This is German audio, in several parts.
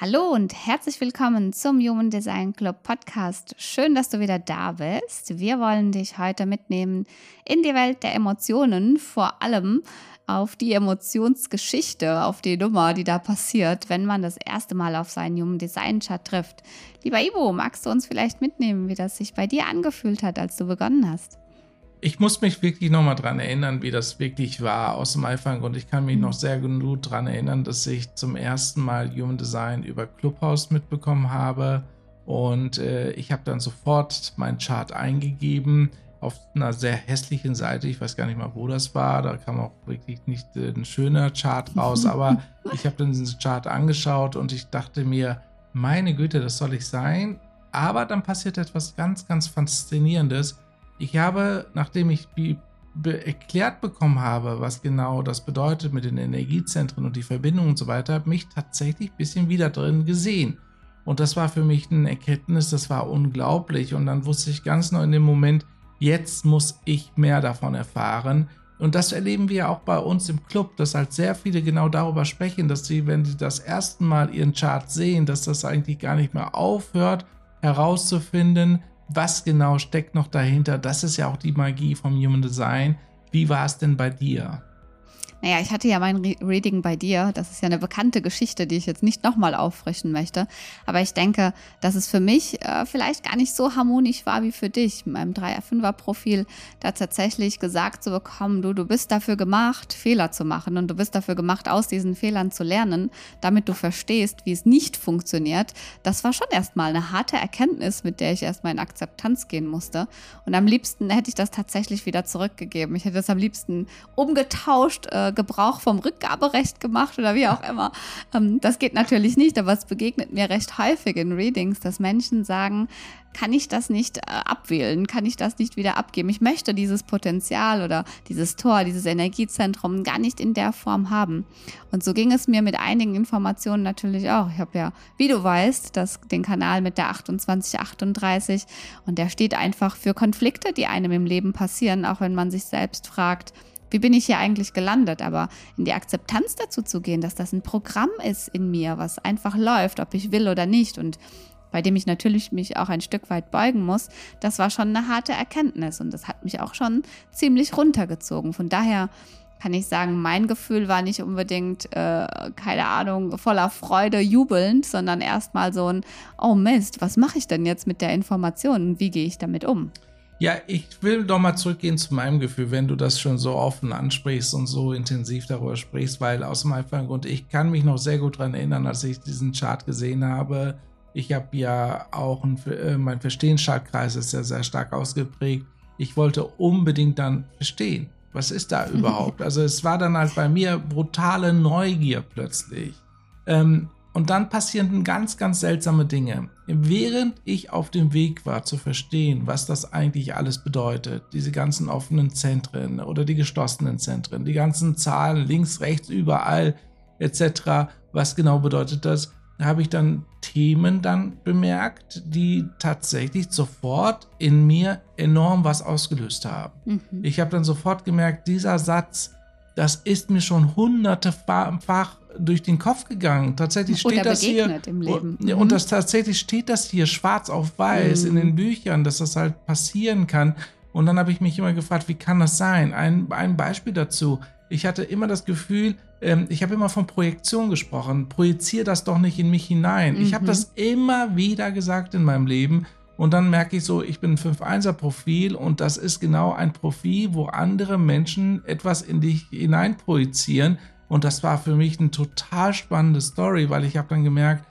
Hallo und herzlich willkommen zum Human Design Club Podcast. Schön, dass du wieder da bist. Wir wollen dich heute mitnehmen in die Welt der Emotionen, vor allem auf die Emotionsgeschichte, auf die Nummer, die da passiert, wenn man das erste Mal auf seinen Human Design Chart trifft. Lieber Ivo, magst du uns vielleicht mitnehmen, wie das sich bei dir angefühlt hat, als du begonnen hast? Ich muss mich wirklich nochmal dran erinnern, wie das wirklich war aus dem Anfang. Und ich kann mich noch sehr gut dran erinnern, dass ich zum ersten Mal Human Design über Clubhouse mitbekommen habe. Und äh, ich habe dann sofort meinen Chart eingegeben auf einer sehr hässlichen Seite. Ich weiß gar nicht mal, wo das war. Da kam auch wirklich nicht äh, ein schöner Chart raus. Aber ich habe dann diesen Chart angeschaut und ich dachte mir, meine Güte, das soll ich sein. Aber dann passiert etwas ganz, ganz Faszinierendes ich habe, nachdem ich erklärt bekommen habe, was genau das bedeutet mit den Energiezentren und die Verbindungen und so weiter, mich tatsächlich ein bisschen wieder drin gesehen. Und das war für mich eine Erkenntnis, das war unglaublich. Und dann wusste ich ganz neu in dem Moment, jetzt muss ich mehr davon erfahren. Und das erleben wir auch bei uns im Club, dass halt sehr viele genau darüber sprechen, dass sie, wenn sie das erste Mal ihren Chart sehen, dass das eigentlich gar nicht mehr aufhört, herauszufinden, was genau steckt noch dahinter? Das ist ja auch die Magie vom Human Design. Wie war es denn bei dir? Naja, ich hatte ja mein Re Reading bei dir. Das ist ja eine bekannte Geschichte, die ich jetzt nicht nochmal auffrischen möchte. Aber ich denke, dass es für mich äh, vielleicht gar nicht so harmonisch war wie für dich. In meinem 3er-5er-Profil da tatsächlich gesagt zu bekommen, du, du bist dafür gemacht, Fehler zu machen und du bist dafür gemacht, aus diesen Fehlern zu lernen, damit du verstehst, wie es nicht funktioniert. Das war schon erstmal eine harte Erkenntnis, mit der ich erstmal in Akzeptanz gehen musste. Und am liebsten hätte ich das tatsächlich wieder zurückgegeben. Ich hätte das am liebsten umgetauscht, äh, Gebrauch vom Rückgaberecht gemacht oder wie auch immer. Ähm, das geht natürlich nicht, aber es begegnet mir recht häufig in Readings, dass Menschen sagen, kann ich das nicht äh, abwählen? Kann ich das nicht wieder abgeben? Ich möchte dieses Potenzial oder dieses Tor, dieses Energiezentrum gar nicht in der Form haben. Und so ging es mir mit einigen Informationen natürlich auch. Ich habe ja, wie du weißt, das, den Kanal mit der 2838 und der steht einfach für Konflikte, die einem im Leben passieren, auch wenn man sich selbst fragt, wie bin ich hier eigentlich gelandet? Aber in die Akzeptanz dazu zu gehen, dass das ein Programm ist in mir, was einfach läuft, ob ich will oder nicht und bei dem ich natürlich mich auch ein Stück weit beugen muss, das war schon eine harte Erkenntnis und das hat mich auch schon ziemlich runtergezogen. Von daher kann ich sagen, mein Gefühl war nicht unbedingt, äh, keine Ahnung, voller Freude, jubelnd, sondern erstmal so ein, oh Mist, was mache ich denn jetzt mit der Information und wie gehe ich damit um? Ja, ich will doch mal zurückgehen zu meinem Gefühl, wenn du das schon so offen ansprichst und so intensiv darüber sprichst, weil aus dem einfachen Grund, ich kann mich noch sehr gut daran erinnern, als ich diesen Chart gesehen habe. Ich habe ja auch, ein, äh, mein Verstehenschartkreis ist ja sehr stark ausgeprägt. Ich wollte unbedingt dann verstehen, was ist da überhaupt? Also es war dann halt bei mir brutale Neugier plötzlich. Ähm, und dann passieren ganz, ganz seltsame Dinge. Während ich auf dem Weg war zu verstehen, was das eigentlich alles bedeutet, diese ganzen offenen Zentren oder die geschlossenen Zentren, die ganzen Zahlen links, rechts, überall etc., was genau bedeutet das, habe ich dann Themen dann bemerkt, die tatsächlich sofort in mir enorm was ausgelöst haben. Mhm. Ich habe dann sofort gemerkt, dieser Satz, das ist mir schon hunderte-fach durch den Kopf gegangen. Tatsächlich steht das hier im Leben. Und, das tatsächlich steht das hier schwarz auf weiß mhm. in den Büchern, dass das halt passieren kann. Und dann habe ich mich immer gefragt, wie kann das sein? Ein, ein Beispiel dazu. Ich hatte immer das Gefühl, ähm, ich habe immer von Projektion gesprochen. Projiziere das doch nicht in mich hinein. Mhm. Ich habe das immer wieder gesagt in meinem Leben. Und dann merke ich so, ich bin ein 5-1er-Profil und das ist genau ein Profil, wo andere Menschen etwas in dich hineinprojizieren und das war für mich eine total spannende Story, weil ich habe dann gemerkt,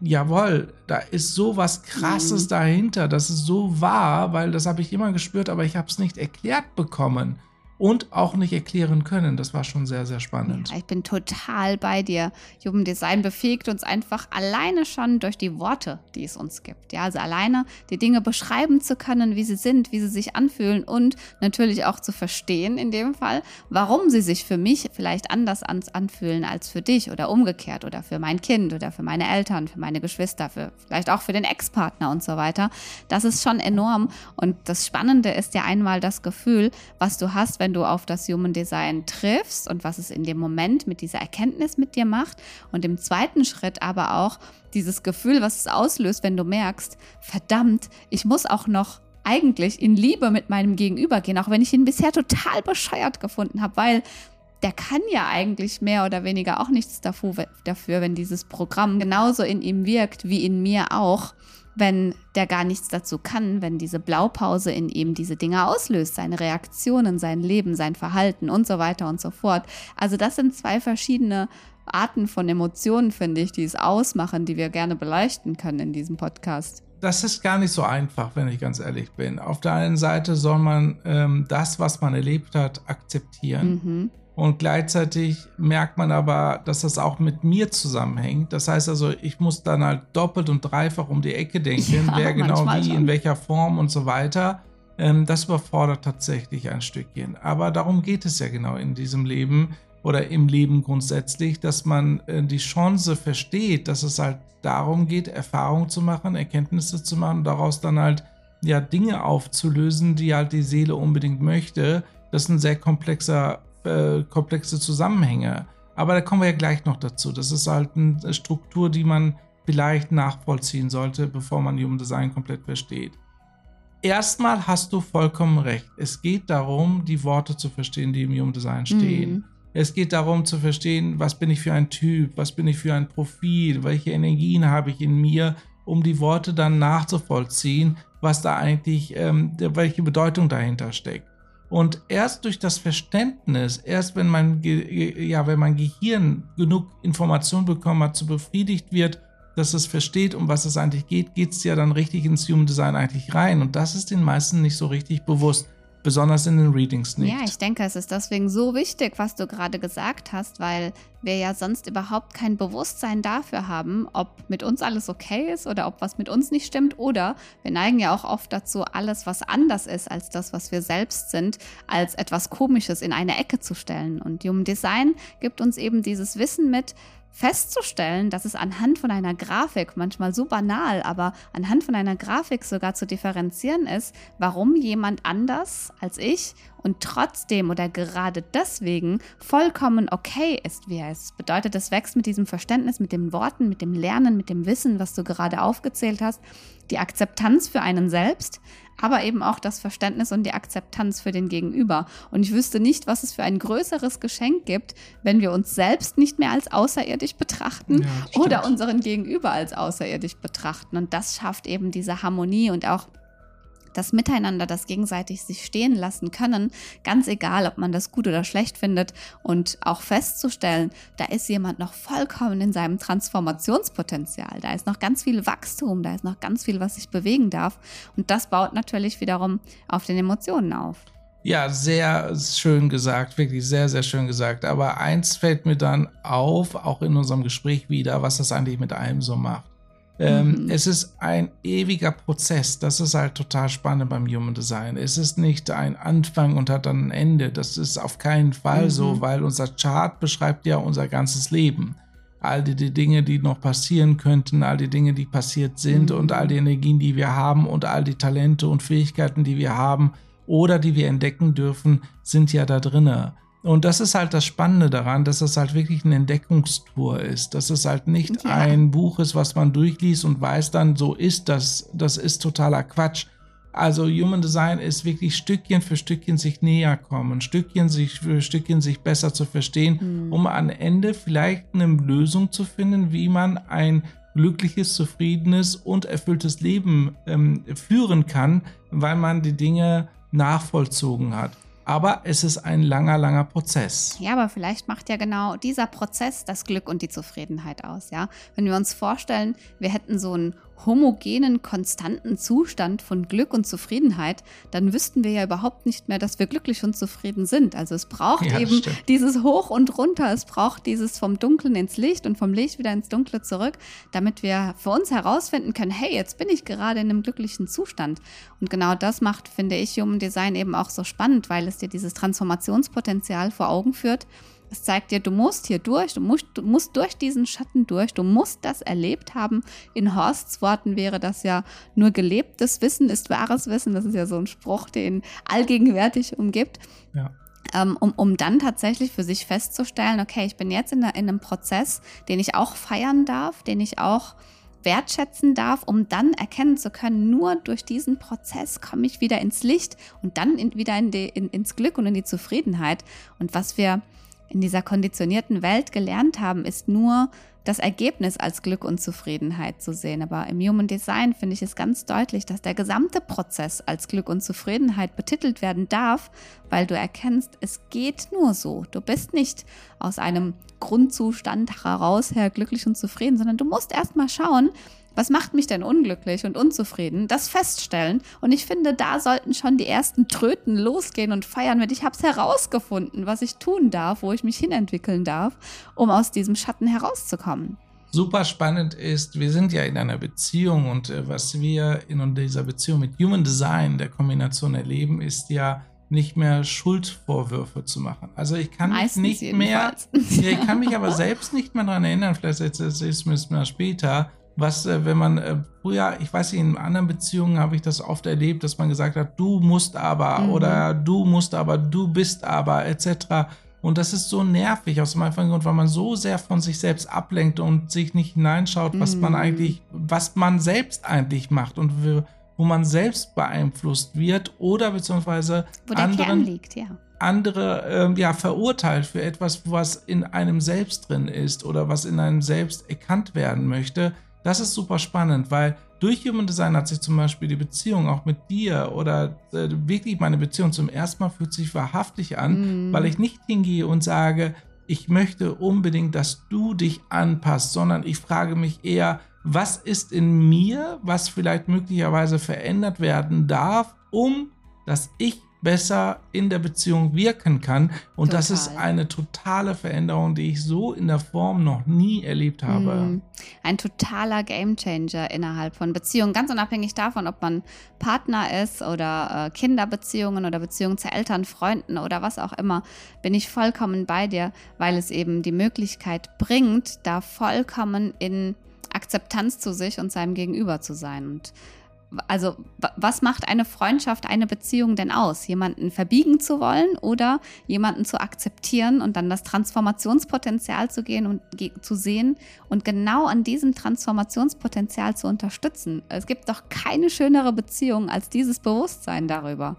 jawohl, da ist so was Krasses mhm. dahinter, das ist so wahr, weil das habe ich immer gespürt, aber ich habe es nicht erklärt bekommen. Und auch nicht erklären können. Das war schon sehr, sehr spannend. Ja, ich bin total bei dir. Human Design befähigt uns einfach alleine schon durch die Worte, die es uns gibt. Ja, also alleine die Dinge beschreiben zu können, wie sie sind, wie sie sich anfühlen und natürlich auch zu verstehen in dem Fall, warum sie sich für mich vielleicht anders anfühlen als für dich oder umgekehrt oder für mein Kind oder für meine Eltern, für meine Geschwister, für vielleicht auch für den Ex-Partner und so weiter. Das ist schon enorm und das Spannende ist ja einmal das Gefühl, was du hast, wenn wenn du auf das Human Design triffst und was es in dem Moment mit dieser Erkenntnis mit dir macht. Und im zweiten Schritt aber auch dieses Gefühl, was es auslöst, wenn du merkst, verdammt, ich muss auch noch eigentlich in Liebe mit meinem Gegenüber gehen, auch wenn ich ihn bisher total bescheuert gefunden habe, weil der kann ja eigentlich mehr oder weniger auch nichts dafür, wenn dieses Programm genauso in ihm wirkt wie in mir auch wenn der gar nichts dazu kann, wenn diese Blaupause in ihm diese Dinge auslöst, seine Reaktionen, sein Leben, sein Verhalten und so weiter und so fort. Also das sind zwei verschiedene Arten von Emotionen, finde ich, die es ausmachen, die wir gerne beleuchten können in diesem Podcast. Das ist gar nicht so einfach, wenn ich ganz ehrlich bin. Auf der einen Seite soll man ähm, das, was man erlebt hat, akzeptieren. Mhm. Und gleichzeitig merkt man aber, dass das auch mit mir zusammenhängt. Das heißt also, ich muss dann halt doppelt und dreifach um die Ecke denken, ja, wer genau wie, schon. in welcher Form und so weiter. Ähm, das überfordert tatsächlich ein Stückchen. Aber darum geht es ja genau in diesem Leben oder im Leben grundsätzlich, dass man äh, die Chance versteht, dass es halt darum geht, Erfahrungen zu machen, Erkenntnisse zu machen, daraus dann halt ja Dinge aufzulösen, die halt die Seele unbedingt möchte. Das ist ein sehr komplexer äh, komplexe Zusammenhänge. Aber da kommen wir ja gleich noch dazu. Das ist halt eine Struktur, die man vielleicht nachvollziehen sollte, bevor man Human Design komplett versteht. Erstmal hast du vollkommen recht. Es geht darum, die Worte zu verstehen, die im Human Design stehen. Mhm. Es geht darum zu verstehen, was bin ich für ein Typ, was bin ich für ein Profil, welche Energien habe ich in mir, um die Worte dann nachzuvollziehen, was da eigentlich, ähm, welche Bedeutung dahinter steckt. Und erst durch das Verständnis, erst wenn mein, ja, wenn mein Gehirn genug Information bekommen hat, so befriedigt wird, dass es versteht, um was es eigentlich geht, geht es ja dann richtig ins Human Design eigentlich rein. Und das ist den meisten nicht so richtig bewusst besonders in den Readings nicht. Ja, ich denke, es ist deswegen so wichtig, was du gerade gesagt hast, weil wir ja sonst überhaupt kein Bewusstsein dafür haben, ob mit uns alles okay ist oder ob was mit uns nicht stimmt. Oder wir neigen ja auch oft dazu, alles, was anders ist als das, was wir selbst sind, als etwas Komisches in eine Ecke zu stellen. Und Human Design gibt uns eben dieses Wissen mit, festzustellen, dass es anhand von einer Grafik, manchmal so banal, aber anhand von einer Grafik sogar zu differenzieren ist, warum jemand anders als ich und trotzdem oder gerade deswegen vollkommen okay ist, wie er ist. Bedeutet, es wächst mit diesem Verständnis, mit den Worten, mit dem Lernen, mit dem Wissen, was du gerade aufgezählt hast, die Akzeptanz für einen selbst, aber eben auch das Verständnis und die Akzeptanz für den Gegenüber. Und ich wüsste nicht, was es für ein größeres Geschenk gibt, wenn wir uns selbst nicht mehr als außerirdisch betrachten ja, oder unseren Gegenüber als außerirdisch betrachten. Und das schafft eben diese Harmonie und auch das Miteinander, das gegenseitig sich stehen lassen können, ganz egal, ob man das gut oder schlecht findet und auch festzustellen, da ist jemand noch vollkommen in seinem Transformationspotenzial, da ist noch ganz viel Wachstum, da ist noch ganz viel, was sich bewegen darf und das baut natürlich wiederum auf den Emotionen auf. Ja, sehr schön gesagt, wirklich sehr, sehr schön gesagt. Aber eins fällt mir dann auf, auch in unserem Gespräch wieder, was das eigentlich mit einem so macht. Ähm, mhm. Es ist ein ewiger Prozess. Das ist halt total spannend beim Human Design. Es ist nicht ein Anfang und hat dann ein Ende. Das ist auf keinen Fall mhm. so, weil unser Chart beschreibt ja unser ganzes Leben. All die, die, Dinge, die noch passieren könnten, all die Dinge, die passiert sind mhm. und all die Energien, die wir haben und all die Talente und Fähigkeiten, die wir haben oder die wir entdecken dürfen, sind ja da drinnen. Und das ist halt das Spannende daran, dass es halt wirklich eine Entdeckungstour ist. Dass es halt nicht ja. ein Buch ist, was man durchliest und weiß dann, so ist das. Das ist totaler Quatsch. Also Human Design ist wirklich Stückchen für Stückchen sich näher kommen, Stückchen sich für Stückchen sich besser zu verstehen, mhm. um am Ende vielleicht eine Lösung zu finden, wie man ein glückliches, zufriedenes und erfülltes Leben ähm, führen kann, weil man die Dinge nachvollzogen hat. Aber es ist ein langer, langer Prozess. Ja, aber vielleicht macht ja genau dieser Prozess das Glück und die Zufriedenheit aus, ja. Wenn wir uns vorstellen, wir hätten so ein homogenen, konstanten Zustand von Glück und Zufriedenheit, dann wüssten wir ja überhaupt nicht mehr, dass wir glücklich und zufrieden sind. Also es braucht ja, eben stimmt. dieses Hoch und runter, es braucht dieses vom Dunklen ins Licht und vom Licht wieder ins Dunkle zurück, damit wir für uns herausfinden können, hey, jetzt bin ich gerade in einem glücklichen Zustand. Und genau das macht, finde ich, Human Design eben auch so spannend, weil es dir dieses Transformationspotenzial vor Augen führt es zeigt dir, du musst hier durch, du musst, du musst durch diesen Schatten durch, du musst das erlebt haben. In Horsts Worten wäre das ja nur gelebtes Wissen ist wahres Wissen. Das ist ja so ein Spruch, den allgegenwärtig umgibt. Ja. Ähm, um, um dann tatsächlich für sich festzustellen, okay, ich bin jetzt in, in einem Prozess, den ich auch feiern darf, den ich auch wertschätzen darf, um dann erkennen zu können, nur durch diesen Prozess komme ich wieder ins Licht und dann in, wieder in die, in, ins Glück und in die Zufriedenheit. Und was wir in dieser konditionierten Welt gelernt haben, ist nur das Ergebnis als Glück und Zufriedenheit zu sehen. Aber im Human Design finde ich es ganz deutlich, dass der gesamte Prozess als Glück und Zufriedenheit betitelt werden darf, weil du erkennst, es geht nur so. Du bist nicht aus einem Grundzustand heraus her glücklich und zufrieden, sondern du musst erst mal schauen, was macht mich denn unglücklich und unzufrieden? Das feststellen. Und ich finde, da sollten schon die ersten Tröten losgehen und feiern mit, ich habe es herausgefunden, was ich tun darf, wo ich mich hinentwickeln darf, um aus diesem Schatten herauszukommen. Super spannend ist, wir sind ja in einer Beziehung und äh, was wir in dieser Beziehung mit Human Design, der Kombination erleben, ist ja, nicht mehr Schuldvorwürfe zu machen. Also ich kann Meistens mich nicht jedenfalls. mehr, ich kann mich aber selbst nicht mehr daran erinnern, vielleicht ist es mir später, was, äh, wenn man äh, früher, ich weiß nicht, in anderen Beziehungen habe ich das oft erlebt, dass man gesagt hat, du musst aber mhm. oder du musst aber, du bist aber, etc. Und das ist so nervig aus dem einfachen Grund, weil man so sehr von sich selbst ablenkt und sich nicht hineinschaut, was mhm. man eigentlich, was man selbst eigentlich macht und wo man selbst beeinflusst wird oder beziehungsweise wo der anderen, Kern liegt, ja andere äh, ja, verurteilt für etwas, was in einem selbst drin ist oder was in einem selbst erkannt werden möchte. Das ist super spannend, weil durch Human Design hat sich zum Beispiel die Beziehung auch mit dir oder äh, wirklich meine Beziehung zum ersten Mal fühlt sich wahrhaftig an, mm. weil ich nicht hingehe und sage, ich möchte unbedingt, dass du dich anpasst, sondern ich frage mich eher, was ist in mir, was vielleicht möglicherweise verändert werden darf, um dass ich besser in der Beziehung wirken kann. Und Total. das ist eine totale Veränderung, die ich so in der Form noch nie erlebt habe. Mm. Ein totaler Gamechanger innerhalb von Beziehungen, ganz unabhängig davon, ob man Partner ist oder äh, Kinderbeziehungen oder Beziehungen zu Eltern, Freunden oder was auch immer, bin ich vollkommen bei dir, weil es eben die Möglichkeit bringt, da vollkommen in Akzeptanz zu sich und seinem Gegenüber zu sein. Und also was macht eine Freundschaft, eine Beziehung denn aus? Jemanden verbiegen zu wollen oder jemanden zu akzeptieren und dann das Transformationspotenzial zu gehen und zu sehen und genau an diesem Transformationspotenzial zu unterstützen. Es gibt doch keine schönere Beziehung als dieses Bewusstsein darüber.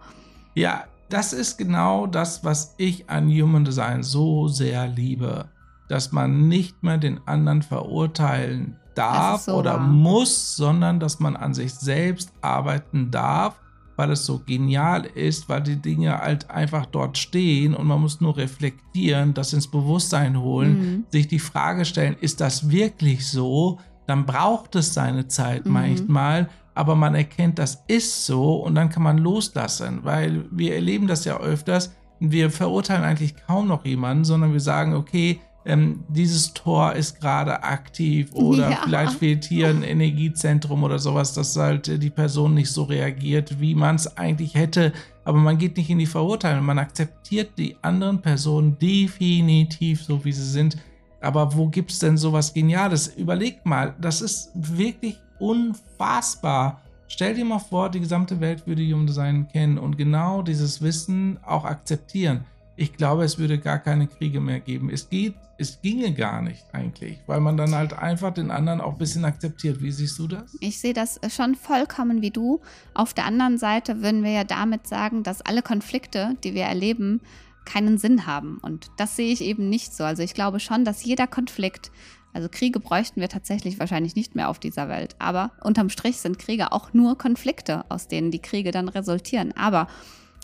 Ja, das ist genau das, was ich an Human Design so sehr liebe, dass man nicht mehr den anderen verurteilen darf so oder wahr. muss, sondern dass man an sich selbst arbeiten darf, weil es so genial ist, weil die Dinge halt einfach dort stehen und man muss nur reflektieren, das ins Bewusstsein holen, mhm. sich die Frage stellen, ist das wirklich so? Dann braucht es seine Zeit mhm. manchmal, aber man erkennt, das ist so und dann kann man loslassen, weil wir erleben das ja öfters. Wir verurteilen eigentlich kaum noch jemanden, sondern wir sagen, okay, ähm, dieses Tor ist gerade aktiv oder ja. vielleicht fehlt hier ein Energiezentrum oder sowas, dass halt äh, die Person nicht so reagiert, wie man es eigentlich hätte. Aber man geht nicht in die Verurteilung, man akzeptiert die anderen Personen definitiv so, wie sie sind. Aber wo gibt es denn sowas Geniales? Überleg mal, das ist wirklich unfassbar. Stell dir mal vor, die gesamte Welt würde Human Design kennen und genau dieses Wissen auch akzeptieren ich glaube, es würde gar keine Kriege mehr geben. Es geht, es ginge gar nicht eigentlich, weil man dann halt einfach den anderen auch ein bisschen akzeptiert. Wie siehst du das? Ich sehe das schon vollkommen wie du. Auf der anderen Seite würden wir ja damit sagen, dass alle Konflikte, die wir erleben, keinen Sinn haben. Und das sehe ich eben nicht so. Also ich glaube schon, dass jeder Konflikt, also Kriege bräuchten wir tatsächlich wahrscheinlich nicht mehr auf dieser Welt. Aber unterm Strich sind Kriege auch nur Konflikte, aus denen die Kriege dann resultieren. Aber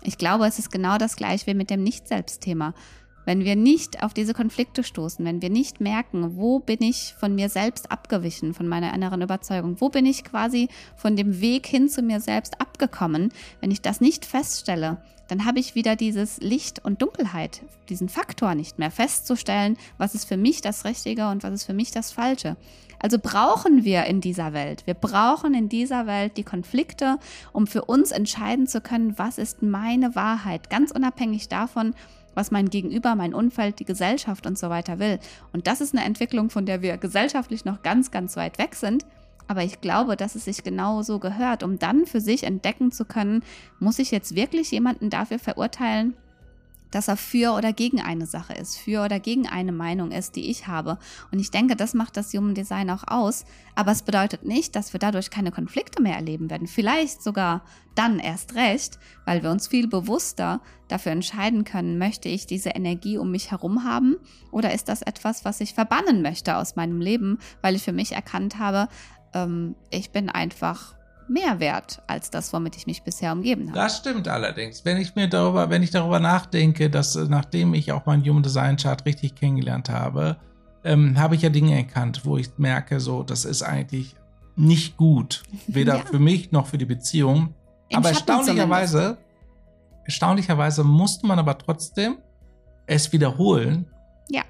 ich glaube, es ist genau das gleiche wie mit dem Nicht-Selbst-Thema. wenn wir nicht auf diese Konflikte stoßen, wenn wir nicht merken, wo bin ich von mir selbst abgewichen, von meiner inneren Überzeugung, wo bin ich quasi von dem Weg hin zu mir selbst abgekommen, wenn ich das nicht feststelle, dann habe ich wieder dieses Licht und Dunkelheit, diesen Faktor nicht mehr festzustellen, was ist für mich das Richtige und was ist für mich das Falsche. Also brauchen wir in dieser Welt, wir brauchen in dieser Welt die Konflikte, um für uns entscheiden zu können, was ist meine Wahrheit, ganz unabhängig davon, was mein Gegenüber, mein Umfeld, die Gesellschaft und so weiter will. Und das ist eine Entwicklung, von der wir gesellschaftlich noch ganz, ganz weit weg sind. Aber ich glaube, dass es sich genau so gehört, um dann für sich entdecken zu können, muss ich jetzt wirklich jemanden dafür verurteilen, dass er für oder gegen eine Sache ist, für oder gegen eine Meinung ist, die ich habe. Und ich denke, das macht das Human Design auch aus. Aber es bedeutet nicht, dass wir dadurch keine Konflikte mehr erleben werden. Vielleicht sogar dann erst recht, weil wir uns viel bewusster dafür entscheiden können, möchte ich diese Energie um mich herum haben oder ist das etwas, was ich verbannen möchte aus meinem Leben, weil ich für mich erkannt habe, ähm, ich bin einfach mehr wert als das, womit ich mich bisher umgeben habe. Das stimmt allerdings. Wenn ich mir darüber, wenn ich darüber nachdenke, dass äh, nachdem ich auch meinen Human Design Chart richtig kennengelernt habe, ähm, habe ich ja Dinge erkannt, wo ich merke, so, das ist eigentlich nicht gut. Weder ja. für mich noch für die Beziehung. Im aber erstaunlicherweise, erstaunlicherweise musste man aber trotzdem es wiederholen. Ja.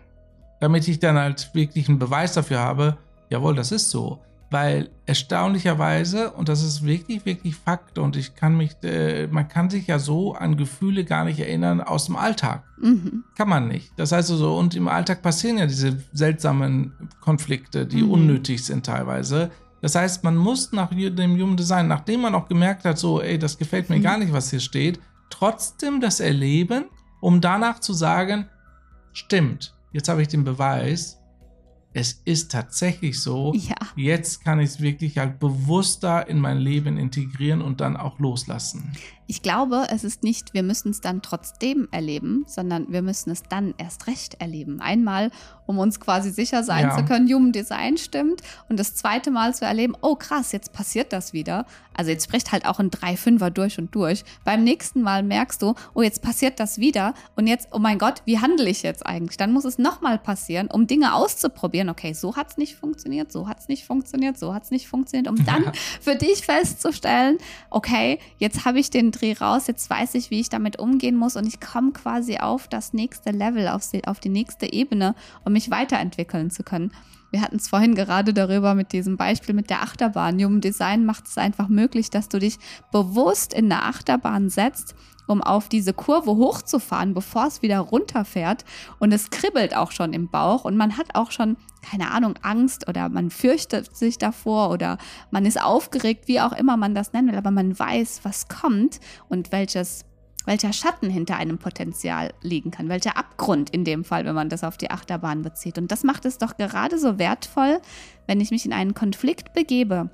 Damit ich dann halt wirklich einen Beweis dafür habe, jawohl, das ist so weil erstaunlicherweise, und das ist wirklich, wirklich Fakt, und ich kann mich, äh, man kann sich ja so an Gefühle gar nicht erinnern aus dem Alltag. Mhm. Kann man nicht. Das heißt also, und im Alltag passieren ja diese seltsamen Konflikte, die mhm. unnötig sind teilweise. Das heißt, man muss nach dem Human Design, nachdem man auch gemerkt hat, so, ey, das gefällt mir mhm. gar nicht, was hier steht, trotzdem das erleben, um danach zu sagen, stimmt, jetzt habe ich den Beweis, es ist tatsächlich so. Ja. Jetzt kann ich es wirklich halt bewusster in mein Leben integrieren und dann auch loslassen. Ich glaube, es ist nicht, wir müssen es dann trotzdem erleben, sondern wir müssen es dann erst recht erleben. Einmal, um uns quasi sicher sein ja. zu können, Human Design stimmt. Und das zweite Mal zu erleben, oh krass, jetzt passiert das wieder. Also jetzt bricht halt auch ein 3-5er durch und durch. Beim nächsten Mal merkst du, oh, jetzt passiert das wieder. Und jetzt, oh mein Gott, wie handle ich jetzt eigentlich? Dann muss es nochmal passieren, um Dinge auszuprobieren. Okay, so hat es nicht funktioniert, so hat es nicht funktioniert, so hat es nicht funktioniert, um dann für dich festzustellen, okay, jetzt habe ich den Dreh raus, jetzt weiß ich, wie ich damit umgehen muss und ich komme quasi auf das nächste Level, auf die, auf die nächste Ebene, um mich weiterentwickeln zu können. Wir hatten es vorhin gerade darüber mit diesem Beispiel mit der Achterbahn. Human Design macht es einfach möglich, dass du dich bewusst in der Achterbahn setzt um auf diese Kurve hochzufahren, bevor es wieder runterfährt. Und es kribbelt auch schon im Bauch und man hat auch schon, keine Ahnung, Angst oder man fürchtet sich davor oder man ist aufgeregt, wie auch immer man das nennen will, aber man weiß, was kommt und welches welcher Schatten hinter einem Potenzial liegen kann, welcher Abgrund in dem Fall, wenn man das auf die Achterbahn bezieht. Und das macht es doch gerade so wertvoll, wenn ich mich in einen Konflikt begebe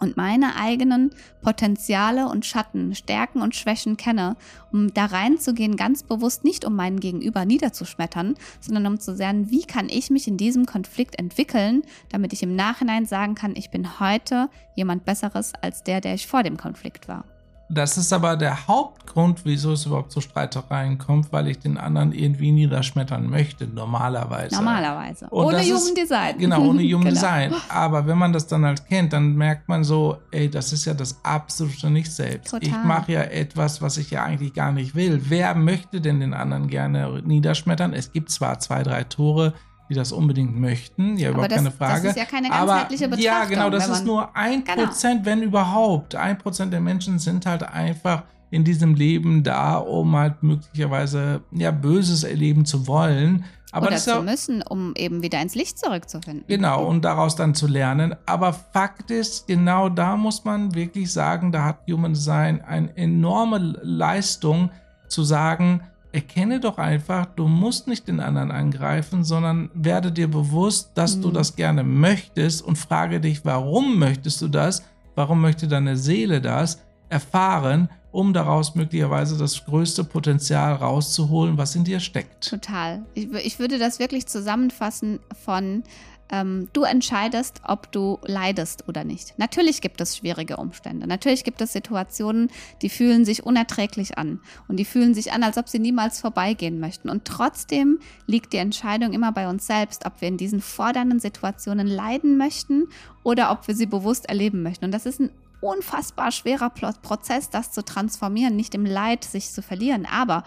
und meine eigenen Potenziale und Schatten, Stärken und Schwächen kenne, um da reinzugehen, ganz bewusst nicht um meinen Gegenüber niederzuschmettern, sondern um zu sehen, wie kann ich mich in diesem Konflikt entwickeln, damit ich im Nachhinein sagen kann, ich bin heute jemand Besseres als der, der ich vor dem Konflikt war. Das ist aber der Hauptgrund, wieso es überhaupt zu Streitereien kommt, weil ich den anderen irgendwie niederschmettern möchte, normalerweise. Normalerweise. Und ohne Human Design. Genau, ohne Human genau. Design. Aber wenn man das dann halt kennt, dann merkt man so, ey, das ist ja das absolute Nicht selbst. Total. Ich mache ja etwas, was ich ja eigentlich gar nicht will. Wer möchte denn den anderen gerne niederschmettern? Es gibt zwar zwei, drei Tore, die das unbedingt möchten. Ja, überhaupt das, keine Frage. Das ist ja keine ganzheitliche Aber, Betrachtung. Ja, genau, das ist nur ein genau. Prozent, wenn überhaupt. Ein Prozent der Menschen sind halt einfach in diesem Leben da, um halt möglicherweise ja Böses erleben zu wollen. Aber Oder zu müssen, um eben wieder ins Licht zurückzufinden. Genau, und daraus dann zu lernen. Aber Fakt ist, genau da muss man wirklich sagen, da hat Human Design eine enorme Leistung zu sagen, erkenne doch einfach, du musst nicht den anderen angreifen, sondern werde dir bewusst, dass mhm. du das gerne möchtest und frage dich, warum möchtest du das? Warum möchte deine Seele das erfahren, um daraus möglicherweise das größte Potenzial rauszuholen, was in dir steckt? Total. Ich, ich würde das wirklich zusammenfassen von ähm, du entscheidest, ob du leidest oder nicht. Natürlich gibt es schwierige Umstände. Natürlich gibt es Situationen, die fühlen sich unerträglich an und die fühlen sich an, als ob sie niemals vorbeigehen möchten. Und trotzdem liegt die Entscheidung immer bei uns selbst, ob wir in diesen fordernden Situationen leiden möchten oder ob wir sie bewusst erleben möchten. Und das ist ein unfassbar schwerer Prozess, das zu transformieren, nicht im Leid sich zu verlieren. Aber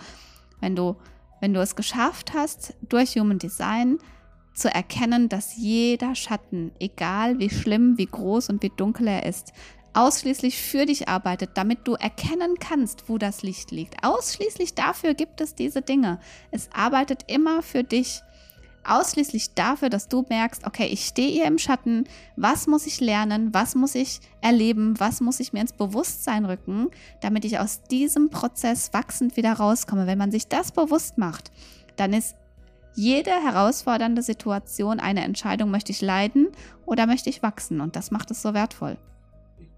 wenn du, wenn du es geschafft hast, durch Human Design zu erkennen, dass jeder Schatten, egal wie schlimm, wie groß und wie dunkel er ist, ausschließlich für dich arbeitet, damit du erkennen kannst, wo das Licht liegt. Ausschließlich dafür gibt es diese Dinge. Es arbeitet immer für dich. Ausschließlich dafür, dass du merkst, okay, ich stehe hier im Schatten, was muss ich lernen, was muss ich erleben, was muss ich mir ins Bewusstsein rücken, damit ich aus diesem Prozess wachsend wieder rauskomme. Wenn man sich das bewusst macht, dann ist jede herausfordernde Situation eine Entscheidung, möchte ich leiden oder möchte ich wachsen? Und das macht es so wertvoll.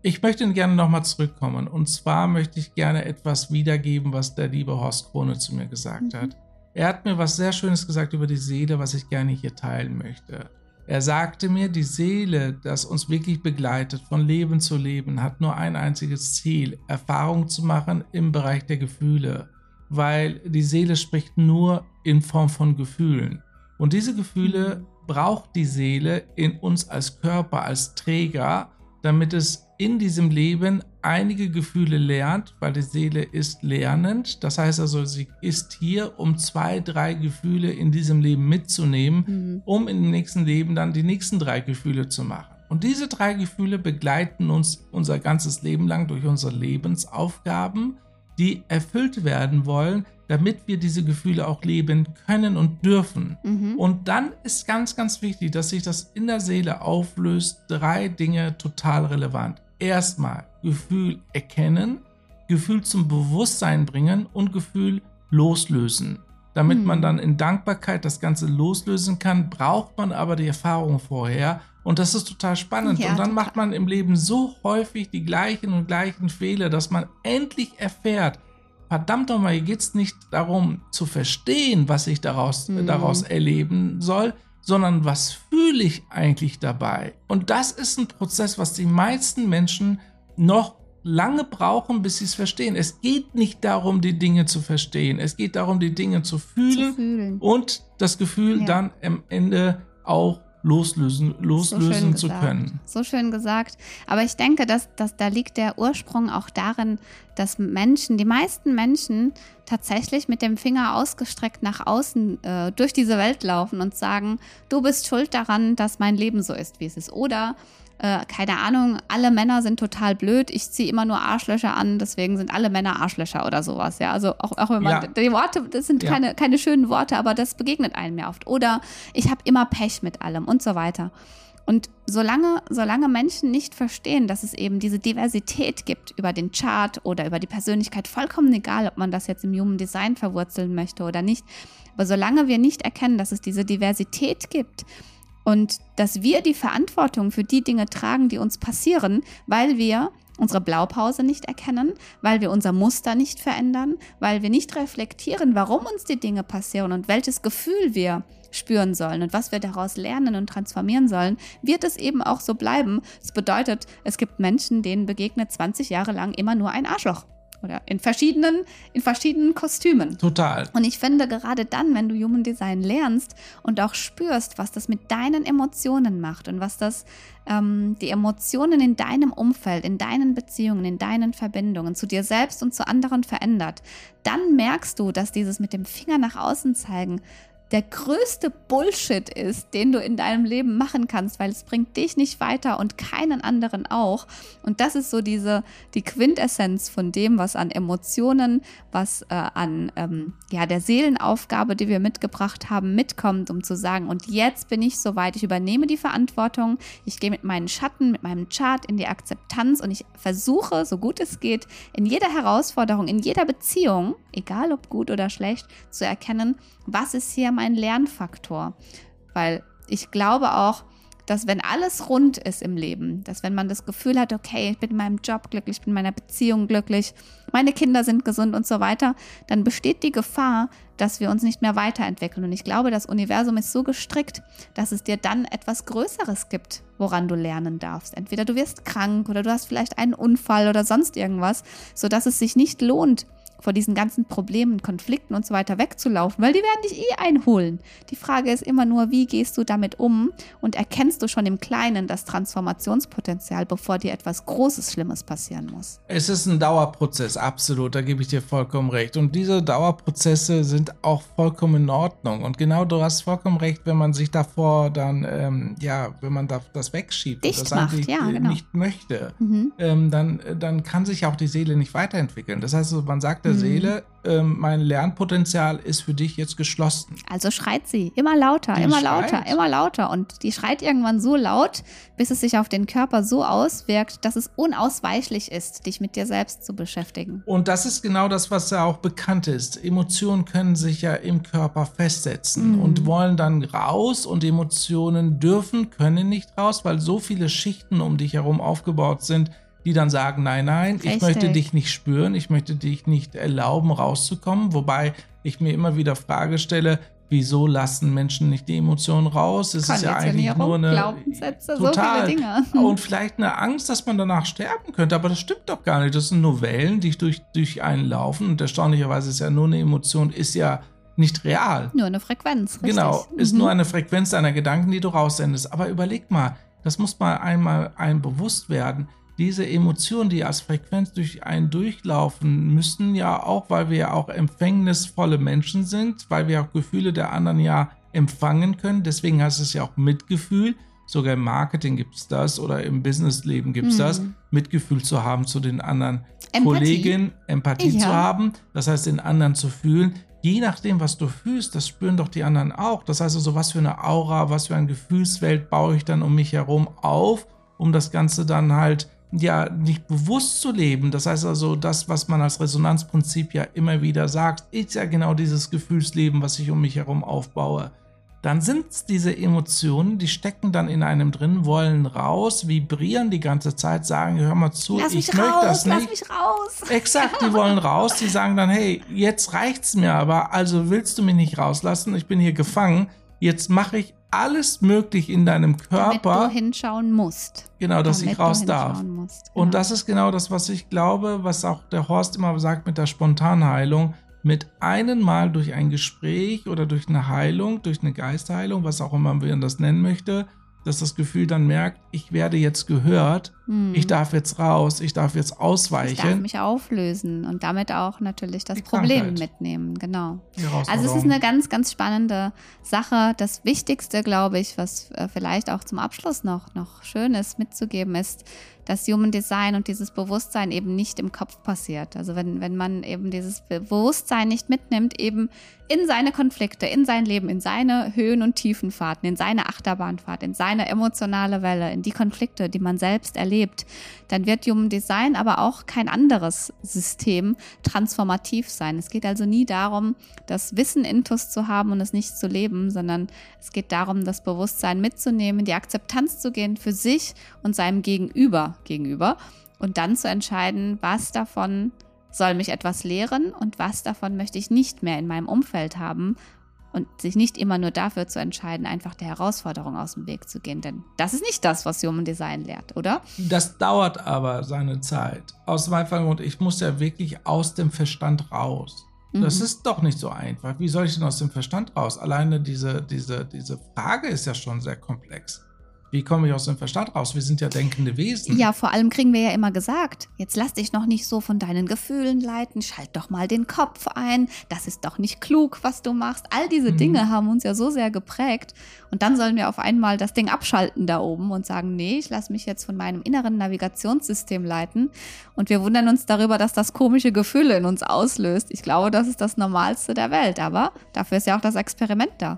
Ich möchte gerne nochmal zurückkommen. Und zwar möchte ich gerne etwas wiedergeben, was der liebe Horst Krone zu mir gesagt mhm. hat. Er hat mir was sehr Schönes gesagt über die Seele, was ich gerne hier teilen möchte. Er sagte mir, die Seele, das uns wirklich begleitet, von Leben zu Leben, hat nur ein einziges Ziel, Erfahrung zu machen im Bereich der Gefühle weil die Seele spricht nur in Form von Gefühlen. Und diese Gefühle mhm. braucht die Seele in uns als Körper, als Träger, damit es in diesem Leben einige Gefühle lernt, weil die Seele ist lernend. Das heißt also, sie ist hier, um zwei, drei Gefühle in diesem Leben mitzunehmen, mhm. um im nächsten Leben dann die nächsten drei Gefühle zu machen. Und diese drei Gefühle begleiten uns unser ganzes Leben lang durch unsere Lebensaufgaben die erfüllt werden wollen, damit wir diese Gefühle auch leben können und dürfen. Mhm. Und dann ist ganz, ganz wichtig, dass sich das in der Seele auflöst. Drei Dinge total relevant. Erstmal Gefühl erkennen, Gefühl zum Bewusstsein bringen und Gefühl loslösen. Damit mhm. man dann in Dankbarkeit das Ganze loslösen kann, braucht man aber die Erfahrung vorher und das ist total spannend. Ja, und dann total. macht man im Leben so häufig die gleichen und gleichen Fehler, dass man endlich erfährt, verdammt nochmal, hier geht es nicht darum zu verstehen, was ich daraus, mhm. daraus erleben soll, sondern was fühle ich eigentlich dabei? Und das ist ein Prozess, was die meisten Menschen noch lange brauchen, bis sie es verstehen. Es geht nicht darum, die Dinge zu verstehen. Es geht darum, die Dinge zu fühlen, zu fühlen. und das Gefühl ja. dann am Ende auch loslösen, loslösen so zu können. So schön gesagt. Aber ich denke, dass, dass da liegt der Ursprung auch darin, dass Menschen, die meisten Menschen tatsächlich mit dem Finger ausgestreckt nach außen äh, durch diese Welt laufen und sagen, du bist schuld daran, dass mein Leben so ist, wie es ist. Oder äh, keine Ahnung, alle Männer sind total blöd, ich ziehe immer nur Arschlöcher an, deswegen sind alle Männer Arschlöcher oder sowas. Ja, also auch, auch wenn man, ja. die Worte, das sind ja. keine, keine schönen Worte, aber das begegnet einem ja oft. Oder ich habe immer Pech mit allem und so weiter. Und solange, solange Menschen nicht verstehen, dass es eben diese Diversität gibt über den Chart oder über die Persönlichkeit, vollkommen egal, ob man das jetzt im Human Design verwurzeln möchte oder nicht, aber solange wir nicht erkennen, dass es diese Diversität gibt, und dass wir die Verantwortung für die Dinge tragen, die uns passieren, weil wir unsere Blaupause nicht erkennen, weil wir unser Muster nicht verändern, weil wir nicht reflektieren, warum uns die Dinge passieren und welches Gefühl wir spüren sollen und was wir daraus lernen und transformieren sollen, wird es eben auch so bleiben. Das bedeutet, es gibt Menschen, denen begegnet 20 Jahre lang immer nur ein Arschloch oder in verschiedenen, in verschiedenen Kostümen. Total. Und ich finde, gerade dann, wenn du Human Design lernst und auch spürst, was das mit deinen Emotionen macht und was das ähm, die Emotionen in deinem Umfeld, in deinen Beziehungen, in deinen Verbindungen zu dir selbst und zu anderen verändert, dann merkst du, dass dieses mit dem Finger nach außen zeigen der größte Bullshit ist, den du in deinem Leben machen kannst, weil es bringt dich nicht weiter und keinen anderen auch. Und das ist so diese die Quintessenz von dem, was an Emotionen, was äh, an ähm, ja der Seelenaufgabe, die wir mitgebracht haben, mitkommt, um zu sagen: Und jetzt bin ich soweit. Ich übernehme die Verantwortung. Ich gehe mit meinen Schatten, mit meinem Chart in die Akzeptanz und ich versuche, so gut es geht, in jeder Herausforderung, in jeder Beziehung, egal ob gut oder schlecht, zu erkennen, was ist hier mein Lernfaktor? Weil ich glaube auch, dass wenn alles rund ist im Leben, dass wenn man das Gefühl hat, okay, ich bin in meinem Job glücklich, ich bin in meiner Beziehung glücklich, meine Kinder sind gesund und so weiter, dann besteht die Gefahr, dass wir uns nicht mehr weiterentwickeln. Und ich glaube, das Universum ist so gestrickt, dass es dir dann etwas Größeres gibt, woran du lernen darfst. Entweder du wirst krank oder du hast vielleicht einen Unfall oder sonst irgendwas, sodass es sich nicht lohnt, vor diesen ganzen Problemen, Konflikten und so weiter wegzulaufen, weil die werden dich eh einholen. Die Frage ist immer nur, wie gehst du damit um und erkennst du schon im Kleinen das Transformationspotenzial, bevor dir etwas Großes, Schlimmes passieren muss. Es ist ein Dauerprozess, absolut, da gebe ich dir vollkommen recht. Und diese Dauerprozesse sind auch vollkommen in Ordnung. Und genau, du hast vollkommen recht, wenn man sich davor dann, ähm, ja, wenn man das wegschiebt Dicht und das macht, eigentlich ja, äh, genau. nicht möchte, Mhm. ähm, dann, dann kann sich auch die Seele nicht weiterentwickeln. Das heißt, man sagt. Seele, ähm, mein Lernpotenzial ist für dich jetzt geschlossen. Also schreit sie immer lauter, Die immer schreit. lauter, immer lauter. Und die schreit irgendwann so laut, bis es sich auf den Körper so auswirkt, dass es unausweichlich ist, dich mit dir selbst zu beschäftigen. Und das ist genau das, was ja auch bekannt ist. Emotionen können sich ja im Körper festsetzen Mhm. und wollen dann raus und Emotionen dürfen, können nicht raus, weil so viele Schichten um dich herum aufgebaut sind, die dann sagen, nein, nein, ich möchte dich nicht spüren, ich möchte dich nicht erlauben, rauszukommen. Wobei ich mir immer wieder Frage stelle, wieso lassen Menschen nicht die Emotionen raus? Es ist ja eigentlich nur eine Glaubenssätze, total. so viele Dinge. und vielleicht eine Angst, dass man danach sterben könnte, aber das stimmt doch gar nicht. Das sind nur Wellen, die durch, durch einen laufen und erstaunlicherweise ist ja nur eine Emotion, ist ja nicht real. Nur eine Frequenz, richtig. Genau, ist Mhm. nur eine Frequenz deiner Gedanken, die du raussendest. Aber überleg mal, das muss mal einmal einem bewusst werden. Diese Emotionen, die als Frequenz durch einen durchlaufen, müssen ja auch, weil wir ja auch empfängnisvolle Menschen sind, weil wir auch Gefühle der anderen ja empfangen können. Deswegen heißt es ja auch Mitgefühl. Sogar im Marketing gibt es das oder im Businessleben gibt es Mhm. das, Mitgefühl zu haben zu den anderen Empathie. Kolleginnen, Empathie Ja. zu haben, das heißt den anderen zu fühlen. Je nachdem, was du fühlst, das spüren doch die anderen auch. Das heißt also, was für eine Aura, was für eine Gefühlswelt baue ich dann um mich herum auf, um das Ganze dann halt ja nicht bewusst zu leben. Das heißt also, das, was man als Resonanzprinzip ja immer wieder sagt, ist ja genau dieses Gefühlsleben, was ich um mich herum aufbaue. Dann sind es diese Emotionen, die stecken dann in einem drin, wollen raus, vibrieren die ganze Zeit, sagen, hör mal zu, Lass ich möchte raus, das nicht. lass mich raus. Exakt, die wollen raus, die sagen dann, hey, jetzt reicht's mir aber, also willst du mich nicht rauslassen, ich bin hier gefangen, jetzt mache ich alles möglich in deinem Damit Körper, du hinschauen musst. genau, dass Damit ich raus darf. Musst. Und genau. das ist genau das, was ich glaube, was auch der Horst immer sagt mit der Spontanheilung. Mit einem Mal durch ein Gespräch oder durch eine Heilung, durch eine Geistheilung, was auch immer man das nennen möchte, dass das Gefühl dann merkt, ich werde jetzt gehört, Hm. ich darf jetzt raus, ich darf jetzt Ich darf ausweichen. mich auflösen und damit auch natürlich das Die Problem Krankheit. mitnehmen. Genau. Also es ist eine ganz, ganz spannende Sache. Das Wichtigste, glaube ich, was äh, vielleicht auch zum Abschluss noch, noch schön ist mitzugeben, ist, dass Human Design und dieses Bewusstsein eben nicht im Kopf passiert. Also wenn, wenn man eben dieses Be- Bewusstsein nicht mitnimmt, eben in seine Konflikte, in sein Leben, in seine Höhen- und Tiefenfahrten, in seine Achterbahnfahrt, in seine emotionale Welle, in die Konflikte, die man selbst erlebt, dann wird Human Design aber auch kein anderes System transformativ sein. Es geht also nie darum, das Wissen intus zu haben und es nicht zu leben, sondern es geht darum, das Bewusstsein mitzunehmen, die Akzeptanz zu gehen für sich und seinem Gegenüber gegenüber und dann zu entscheiden, was davon soll mich etwas lehren und was davon möchte ich nicht mehr in meinem Umfeld haben und sich nicht immer nur dafür zu entscheiden, einfach der Herausforderung aus dem Weg zu gehen. Denn das ist nicht das, was Human Design lehrt, oder? Das dauert aber seine Zeit. Aus meinem Grund, ich muss ja wirklich aus dem Verstand raus. Das Mhm. ist doch nicht so einfach. Wie soll ich denn aus dem Verstand raus? Alleine diese, diese, diese Frage ist ja schon sehr komplex. Wie komme ich aus dem Verstand raus? Wir sind ja denkende Wesen. Ja, vor allem kriegen wir ja immer gesagt, jetzt lass dich noch nicht so von deinen Gefühlen leiten, schalt doch mal den Kopf ein, das ist doch nicht klug, was du machst. All diese Mhm. Dinge haben uns ja so sehr geprägt und dann sollen wir auf einmal das Ding abschalten da oben und sagen, nee, ich lasse mich jetzt von meinem inneren Navigationssystem leiten und wir wundern uns darüber, dass das komische Gefühle in uns auslöst. Ich glaube, das ist das Normalste der Welt, aber dafür ist ja auch das Experiment da.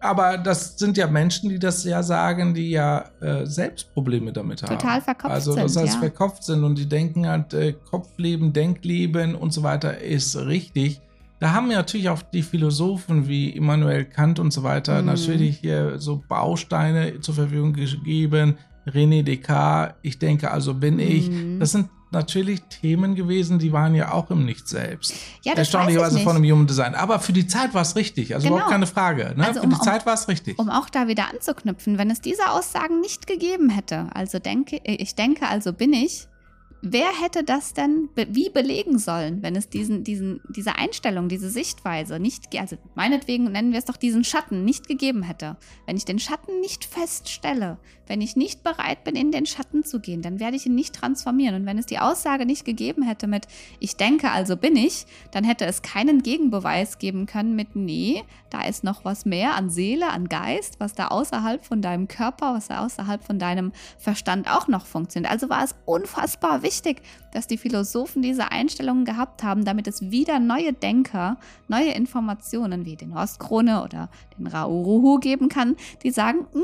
Aber das sind ja Menschen, die das ja sagen, die ja äh, selbst Probleme damit haben. Total verkopft Also das sind, heißt ja. verkopft sind und die denken halt, äh, Kopfleben, Denkleben und so weiter ist richtig. da haben ja natürlich auch die Philosophen wie Immanuel Kant und so weiter mhm. natürlich hier so Bausteine zur Verfügung gegeben. René Descartes, ich denke, also bin mhm. ich. Das sind natürlich Themen gewesen, die waren ja auch im Nicht selbst. Ja, das Erstaunlicherweise von einem Human Design. Aber für die Zeit war es richtig. Also genau. überhaupt keine Frage. Ne? Also für um, die Zeit war es richtig. Um auch da wieder anzuknüpfen, wenn es diese Aussagen nicht gegeben hätte, also denke, ich denke, also bin ich, Wer hätte das denn wie belegen sollen, wenn es diesen, diesen, diese Einstellung, diese Sichtweise nicht, also meinetwegen nennen wir es doch diesen Schatten, nicht gegeben hätte? Wenn ich den Schatten nicht feststelle, wenn ich nicht bereit bin, in den Schatten zu gehen, dann werde ich ihn nicht transformieren. Und wenn es die Aussage nicht gegeben hätte mit ich denke, also bin ich, dann hätte es keinen Gegenbeweis geben können mit nee, da ist noch was mehr an Seele, an Geist, was da außerhalb von deinem Körper, was da außerhalb von deinem Verstand auch noch funktioniert. Also war es unfassbar wichtig, dass die Philosophen diese Einstellungen gehabt haben, damit es wieder neue Denker, neue Informationen wie den Horst oder den Rauruhu geben kann, die sagen, hm,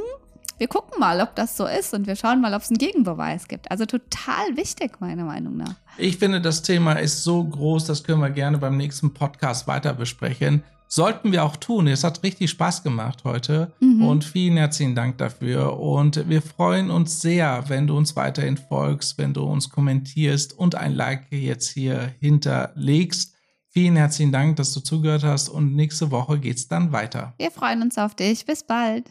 wir gucken mal, ob das so ist und wir schauen mal, ob es einen Gegenbeweis gibt. Also total wichtig, meiner Meinung nach. Ich finde, das Thema ist so groß, das können wir gerne beim nächsten Podcast weiter besprechen. Sollten wir auch tun. Es hat richtig Spaß gemacht heute mhm. und vielen herzlichen Dank dafür. Und wir freuen uns sehr, wenn du uns weiterhin folgst, wenn du uns kommentierst und ein Like jetzt hier hinterlegst. Vielen herzlichen Dank, dass du zugehört hast und nächste Woche geht's dann weiter. Wir freuen uns auf dich. Bis bald.